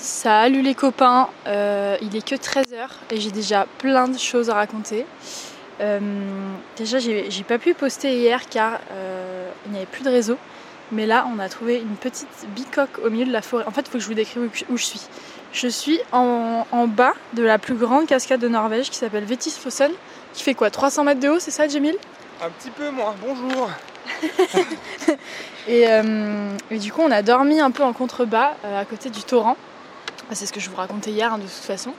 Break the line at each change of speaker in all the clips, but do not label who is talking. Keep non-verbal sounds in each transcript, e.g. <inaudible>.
Salut les copains, euh, il est que 13h et j'ai déjà plein de choses à raconter. Euh, déjà j'ai pas pu poster hier car euh, il n'y avait plus de réseau. Mais là on a trouvé une petite bicoque au milieu de la forêt. En fait il faut que je vous décrive où je- suis. Je suis en, en bas de la plus grande cascade de Norvège qui s'appelle Vetisfossen qui fait quoi 300 mètres de haut c'est ça Jamil?
Un petit peu moins, bonjour. <laughs>
Et, et du coup, on a dormi un peu en contrebas à côté du torrent. Ah, C'est ce que je vous racontais hier hein, de toute façon.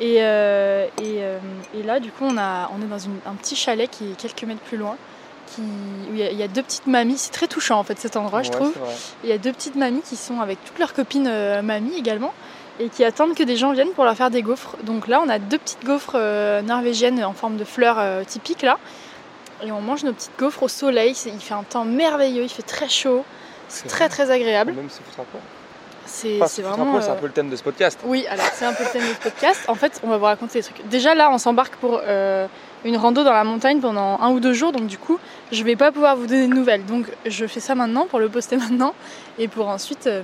Et, euh, et, euh, et là, du coup, on, a, on est dans une- un petit chalet qui est quelques mètres plus loin. Qui, où il y, a, il y a deux petites mamies. C'est très touchant en fait cet endroit, je trouve. Il y a deux petites mamies qui sont avec toutes leurs copines euh, mamies également et qui attendent que des gens viennent pour leur faire des gaufres. Donc là, on a deux petites gaufres norvégiennes en forme de fleurs typiques là. Et on mange nos petites gaufres au soleil. Il fait un temps merveilleux, il fait très chaud. C'est très très agréable.
Même un peu.
C'est
un
vraiment.
peu, c'est un
euh,
peu le thème de ce podcast.
Oui, alors c'est un peu le thème du podcast. En fait, on va vous raconter des trucs. Déjà là, on s'embarque pour euh, une rando dans la montagne pendant un ou deux jours. Donc du coup, je vais pas pouvoir vous donner de nouvelles. Donc je fais ça maintenant pour le poster <laughs> maintenant et pour ensuite euh,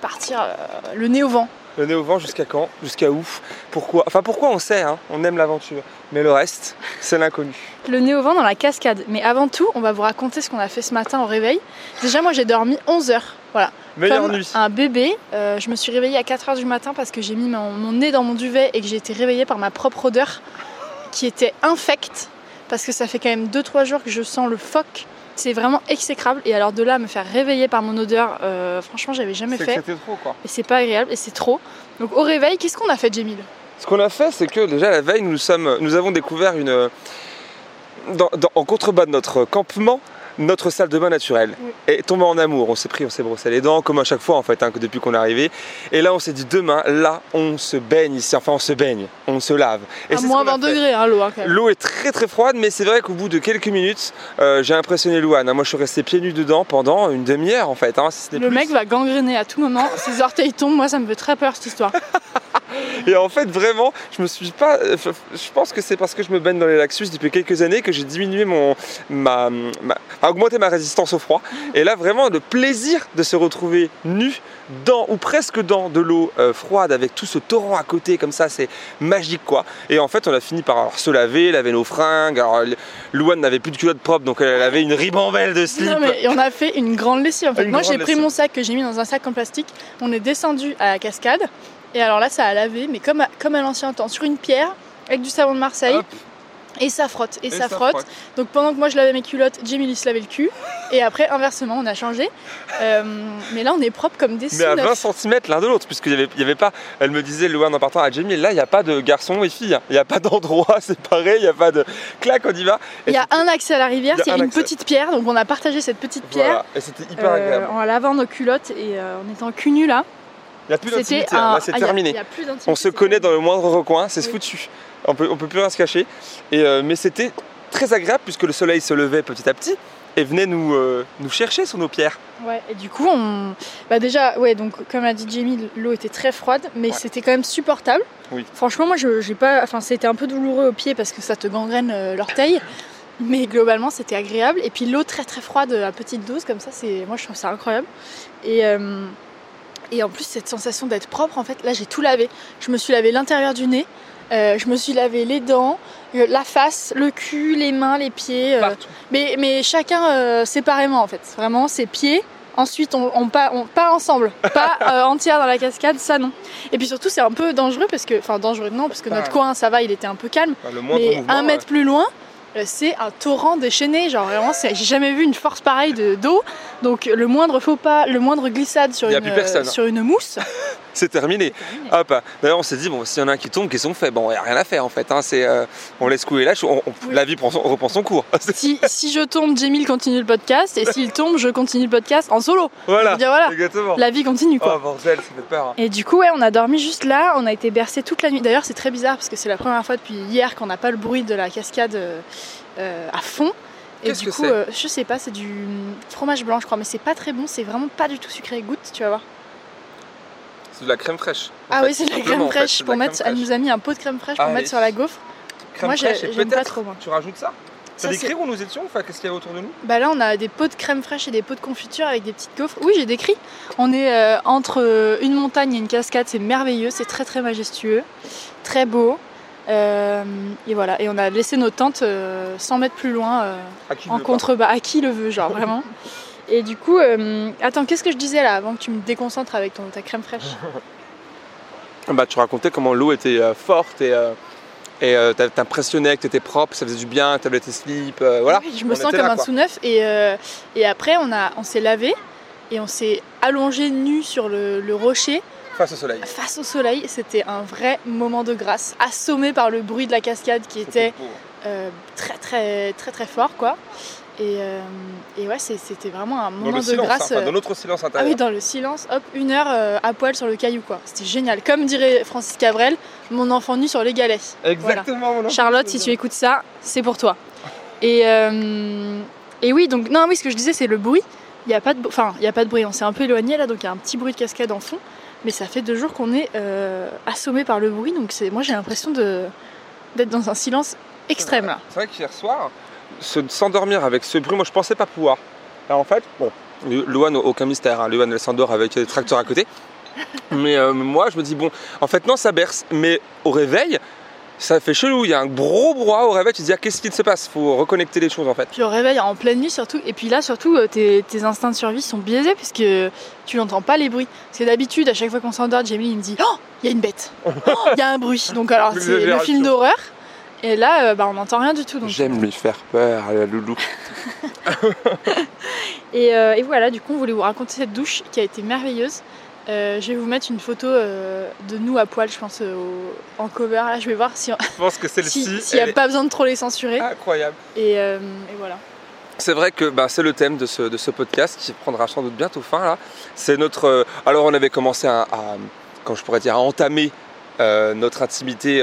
partir euh, le nez au vent.
Le nez au vent jusqu'à quand? Jusqu'à où? Pourquoi? Enfin pourquoi on sait, hein? On aime l'aventure. Mais le reste, c'est l'inconnu.
Le nez au vent dans la cascade. Mais avant tout, on va vous raconter ce qu'on a fait ce matin au réveil. Déjà, moi j'ai dormi 11 heures. Voilà.
Meilleure
Comme
nuit.
un bébé, euh, je me suis réveillée à 4h du matin parce que j'ai mis mon, mon nez dans mon duvet et que j'ai été réveillée par ma propre odeur qui était infecte parce que ça fait quand même 2-3 jours que je sens le phoque. C'est vraiment exécrable et alors de là à me faire réveiller par mon odeur, euh, franchement j'avais jamais fait
c'était trop quoi.
et c'est pas agréable et c'est trop. Donc au réveil, qu'est-ce qu'on a fait Jamil?
Ce qu'on a fait, c'est que déjà la veille, nous, sommes, nous avons découvert une, dans- dans- en contrebas de notre campement notre salle de bain naturelle
Oui.
et tombé en amour. On s'est pris, on s'est brossé les dents, comme à chaque fois en fait, hein, que depuis qu'on est arrivé. Et là, on s'est dit demain, là, on se baigne ici. Enfin, on se baigne, on se lave. Et
À moins
qu'on a
20
fait.
degrés hein, l'eau hein.
L'eau est très très froide, mais c'est vrai qu'au bout de quelques minutes, euh, j'ai impressionné Louane. Moi, je suis resté pieds nus dedans pendant une demi-heure en fait. hein, si ce n'est
Le
plus.
mec va gangréner à tout moment, ses orteils tombent, moi ça me fait très peur cette histoire. <laughs>
Et en fait, vraiment, je me suis pas. Je pense que c'est parce que je me baigne dans les lacs suisses depuis quelques années que j'ai diminué mon. Ma, augmenté ma résistance au froid. Et là, vraiment, le plaisir de se retrouver nu dans, ou presque dans de l'eau euh, froide avec tout ce torrent à côté, comme ça, c'est magique quoi. Et en fait, on a fini par alors, se laver, laver nos fringues. Alors, Louane n'avait plus de culotte propre, donc elle avait une ribambelle de slip.
Non mais on a fait une grande lessive en fait.
Une
Moi j'ai pris mon sac que j'ai mis dans un sac en plastique, on est descendu à la cascade et alors là ça a lavé mais comme à, comme à l'ancien temps sur une pierre avec du savon de Marseille
Hop.
et ça frotte et,
Et
ça,
ça
frotte.
frotte.
Donc pendant que moi je lavais mes culottes, Jamie il se lavait le cul et après inversement on a changé. Euh, mais là on est propre comme des
Mais à
sous-neufs.
20 cm l'un de l'autre, puisqu'il n'y avait, il y avait pas. Elle me disait, Louane, en partant à Jamie, là, il n'y a pas de garçons et filles. hein. Il n'y a pas d'endroit <laughs> séparé, il n'y a pas de. Clac, on y va.
Il y a un accès à la rivière, c'est
un
une petite pierre donc on a partagé cette petite
c'était- voilà.
pierre.
Et c'était hyper
euh,
agréable.
en lavant nos culottes et euh, en étant cul nu là,
Il n'y a plus
c'était
d'intimité, hein.
un-
là, c'est
ah, y a-
terminé.
il y a plus d'intimité,
on se
c'est
connaît dans
terminé.
le moindre recoin, c'est
Oui.
foutu. On peut, on peut plus rien se cacher. Et, euh, mais c'était très agréable puisque le soleil se levait petit à petit et venait nous, euh, nous chercher sur nos pierres.
Ouais, et du coup, on. Bah, déjà, ouais, donc, comme a dit Jamie, l'eau était très froide, mais
Ouais.
c'était quand même supportable.
Oui.
Franchement, moi, je, j'ai pas. Enfin, c'était un peu douloureux au pied parce que ça te gangrène euh, l'orteil. Mais globalement, c'était agréable. Et puis, l'eau très très froide à petite dose, comme ça, c'est. Moi, je trouve ça incroyable. Et. euh, Et en plus, cette sensation d'être propre, en fait, là, j'ai tout lavé. Je me suis lavé l'intérieur du nez, euh, je me suis lavé les dents, euh, la face, le cul, les mains, les pieds. euh,
Partout.
mais, mais chacun séparément en fait. Vraiment, ses pieds. Ensuite, on, on, pas, on pas ensemble, <laughs> pas entière dans la cascade, ça non. Et puis surtout, c'est un peu dangereux parce que, enfin dangereux non, parce que notre
Ah.
coin, ça va, il était un peu calme.
Enfin, le moindre
Mais un mètre plus loin, c'est un torrent déchaîné. Genre vraiment, j'ai jamais vu une force pareille de d'eau. Donc le moindre faux pas, le moindre glissade sur une
plus personne.
sur une mousse. <laughs>
c'est terminé. Hop. D'ailleurs, on s'est dit, bon, s'il y en a un qui tombe, qu'est-ce qu'on fait? Bon, il n'y a rien à faire en fait. hein. C'est, euh, on laisse couler là, on- on-
Oui.
la vie prend son- reprend son cours. <laughs>
Si, si je tombe, Jamie continue le podcast, et s'il tombe, je continue le podcast en solo.
Voilà.
dire, voilà,
Exactement.
la vie continue quoi.
Oh bordel, ça fait peur. hein.
Et du coup, ouais, on a dormi juste là, on a été bercé toute la nuit. D'ailleurs, c'est très bizarre parce que c'est la première fois depuis hier qu'on n'a pas le bruit de la cascade euh, euh, à fond. Et du coup,
c'est?
euh, je sais pas, c'est du fromage blanc, je crois, mais c'est pas très bon, c'est vraiment pas du tout sucré. Goûte, tu vas voir.
C'est de la crème fraîche.
ah
fait,
oui, c'est de la crème
en fait,
fraîche pour mettre. Elle nous a mis un pot de crème fraîche pour mettre sur la gaufre.
Crème
moi, j'aime pas trop, moi.
Tu rajoutes ça? T'as décrit où nous étions Enfin, qu'est-ce qu'il y a autour de nous?
Bah là, on a des pots de crème fraîche et des pots de confiture avec des petites gaufres. Oui, j'ai décrit. On est euh, entre euh, une montagne et une cascade. C'est merveilleux. C'est très très majestueux, très beau. Euh, et voilà. Et on a laissé nos tentes 100 mètres plus loin en contrebas. À qui le veut, genre vraiment? <laughs> Et du coup, attends, qu'est-ce que je disais là avant que tu me déconcentres avec ton, ta crème fraîche <laughs>
Bah, tu racontais comment l'eau était forte et et euh, t'impressionnais que t'étais propre, ça faisait du bien, t'avais tes slips, euh, voilà.
je me sens comme un sous neuf et, euh, et après on, a, on s'est lavé et on s'est allongé nu sur le, rocher.
Face au soleil.
Face au soleil, c'était un vrai moment de grâce, assommé par le bruit de la cascade qui était très très très très fort quoi. Euh, et, ouais, c'était vraiment un moment de grâce.
Hein, dans notre silence intérieur.
Ah oui, dans le silence, hop, une heure euh, à poil sur le caillou, quoi. C'était génial. Comme dirait Francis Cabrel, mon enfant nu sur les galets.
Exactement, mon enfant
Charlotte, si tu écoutes ça, c'est pour toi. <laughs> Et, euh, et oui, donc, non, oui, ce que je disais, c'est le bruit. Il n'y a pas de, enfin, il y a pas de bruit. On s'est un peu éloigné là, donc il y a un petit bruit de cascade en fond. Mais ça fait deux jours qu'on est assommé par le bruit, donc moi j'ai l'impression d'être dans un silence extrême là.
C'est vrai qu'hier soir, s'endormir avec ce bruit, moi je pensais pas pouvoir. Alors en fait, bon, Luan, aucun mystère, hein. Luan elle s'endort avec des tracteurs à côté. <laughs> Mais euh, moi je me dis, bon, en fait non, ça berce. Mais au réveil, ça fait chelou, il y a un gros brouhaha au réveil, tu te dis ah, qu'est-ce qui se passe? Faut reconnecter les choses en fait.
Puis au réveil en pleine nuit surtout, et puis là surtout euh, tes, instincts de survie sont biaisés puisque tu n'entends pas les bruits. Parce que d'habitude à chaque fois qu'on s'endort, Jamie il me dit oh il y a une bête, <laughs> oh, il y a un bruit. Donc alors c'est le film d'horreur. Et là, euh, bah, on n'entend rien du tout.
J'aime lui faire peur, la loulou. <laughs>
Euh, et, voilà, du coup, on voulait vous raconter cette douche qui a été merveilleuse. Euh, je vais vous mettre une photo de nous à poil, je pense, en cover. Là, je vais voir si.
Je pense que celle-ci. <laughs>
S'il n'y a pas besoin de trop les censurer.
Incroyable.
Et, voilà.
C'est vrai que bah, c'est le thème de ce, de ce, podcast qui prendra sans doute bientôt fin là. C'est notre. alors on avait commencé à, à, je pourrais dire, à entamer notre intimité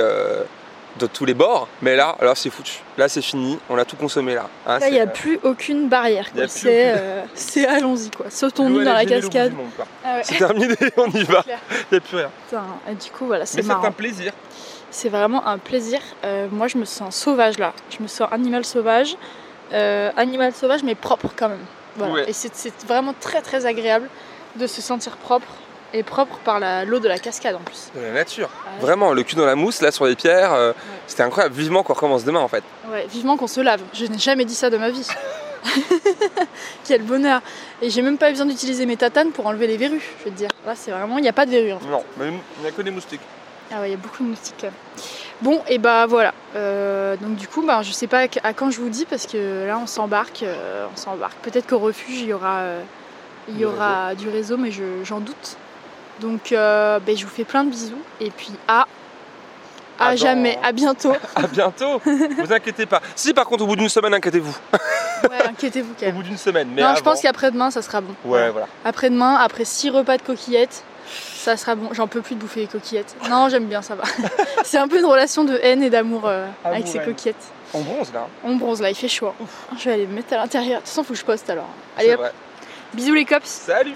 de tous les bords, mais là, alors c'est foutu. Là, c'est fini, on a tout consommé là.
Hein, là, il n'y a plus aucune barrière. Euh, c'est allons-y quoi. Sautons-nous dans la cascade.
Ah c'est terminé, <laughs> on y va. Il n'y a plus rien.
et du coup, voilà, c'est marrant.
c'est un plaisir.
C'est vraiment un plaisir. Euh, moi, je me sens sauvage là. Je me sens animal sauvage. Euh, animal sauvage, mais propre quand même. Et c'est vraiment très très agréable de se sentir propre et propre par l'eau de la cascade en plus.
De la nature. Vraiment, le cul dans la mousse, là sur les pierres, euh, c'était incroyable. Vivement qu'on recommence demain en fait.
Ouais, vivement qu'on se lave. Je n'ai jamais dit ça de ma vie. <laughs> Quel bonheur. Et j'ai même pas eu besoin d'utiliser mes tatanes pour enlever les verrues, je veux te dire. Là, c'est vraiment, il n'y a pas de verrues. En fait.
Non, mais il n'y a que des moustiques.
Ah ouais, il y a beaucoup de moustiques Bon, et bah voilà. Euh, donc du coup, bah, je sais pas à quand je vous dis parce que là, on s'embarque. Euh, on s'embarque. Peut-être qu'au refuge, il y aura, il y aura du réseau, mais j'en doute. Donc euh, ben, je vous fais plein de bisous et puis à à jamais, à bientôt. <laughs>
à bientôt. vous inquiétez pas. Si par contre au bout d'une semaine, inquiétez-vous. <laughs>
ouais, inquiétez-vous quand même.
Au bout d'une semaine. Mais
non, je pense qu'après-demain, ça sera bon.
Ouais, voilà.
Après-demain, après six repas de coquillettes, ça sera bon. J'en peux plus de bouffer les coquillettes. Non, j'aime bien, ça va. <laughs> c'est un peu une relation de haine et d'amour euh, avec ces coquillettes.
On bronze là.
On bronze là, il fait chaud. Je vais aller me mettre à l'intérieur. De toute façon, faut que je poste alors. Allez hop. Bisous les cops.
Salut.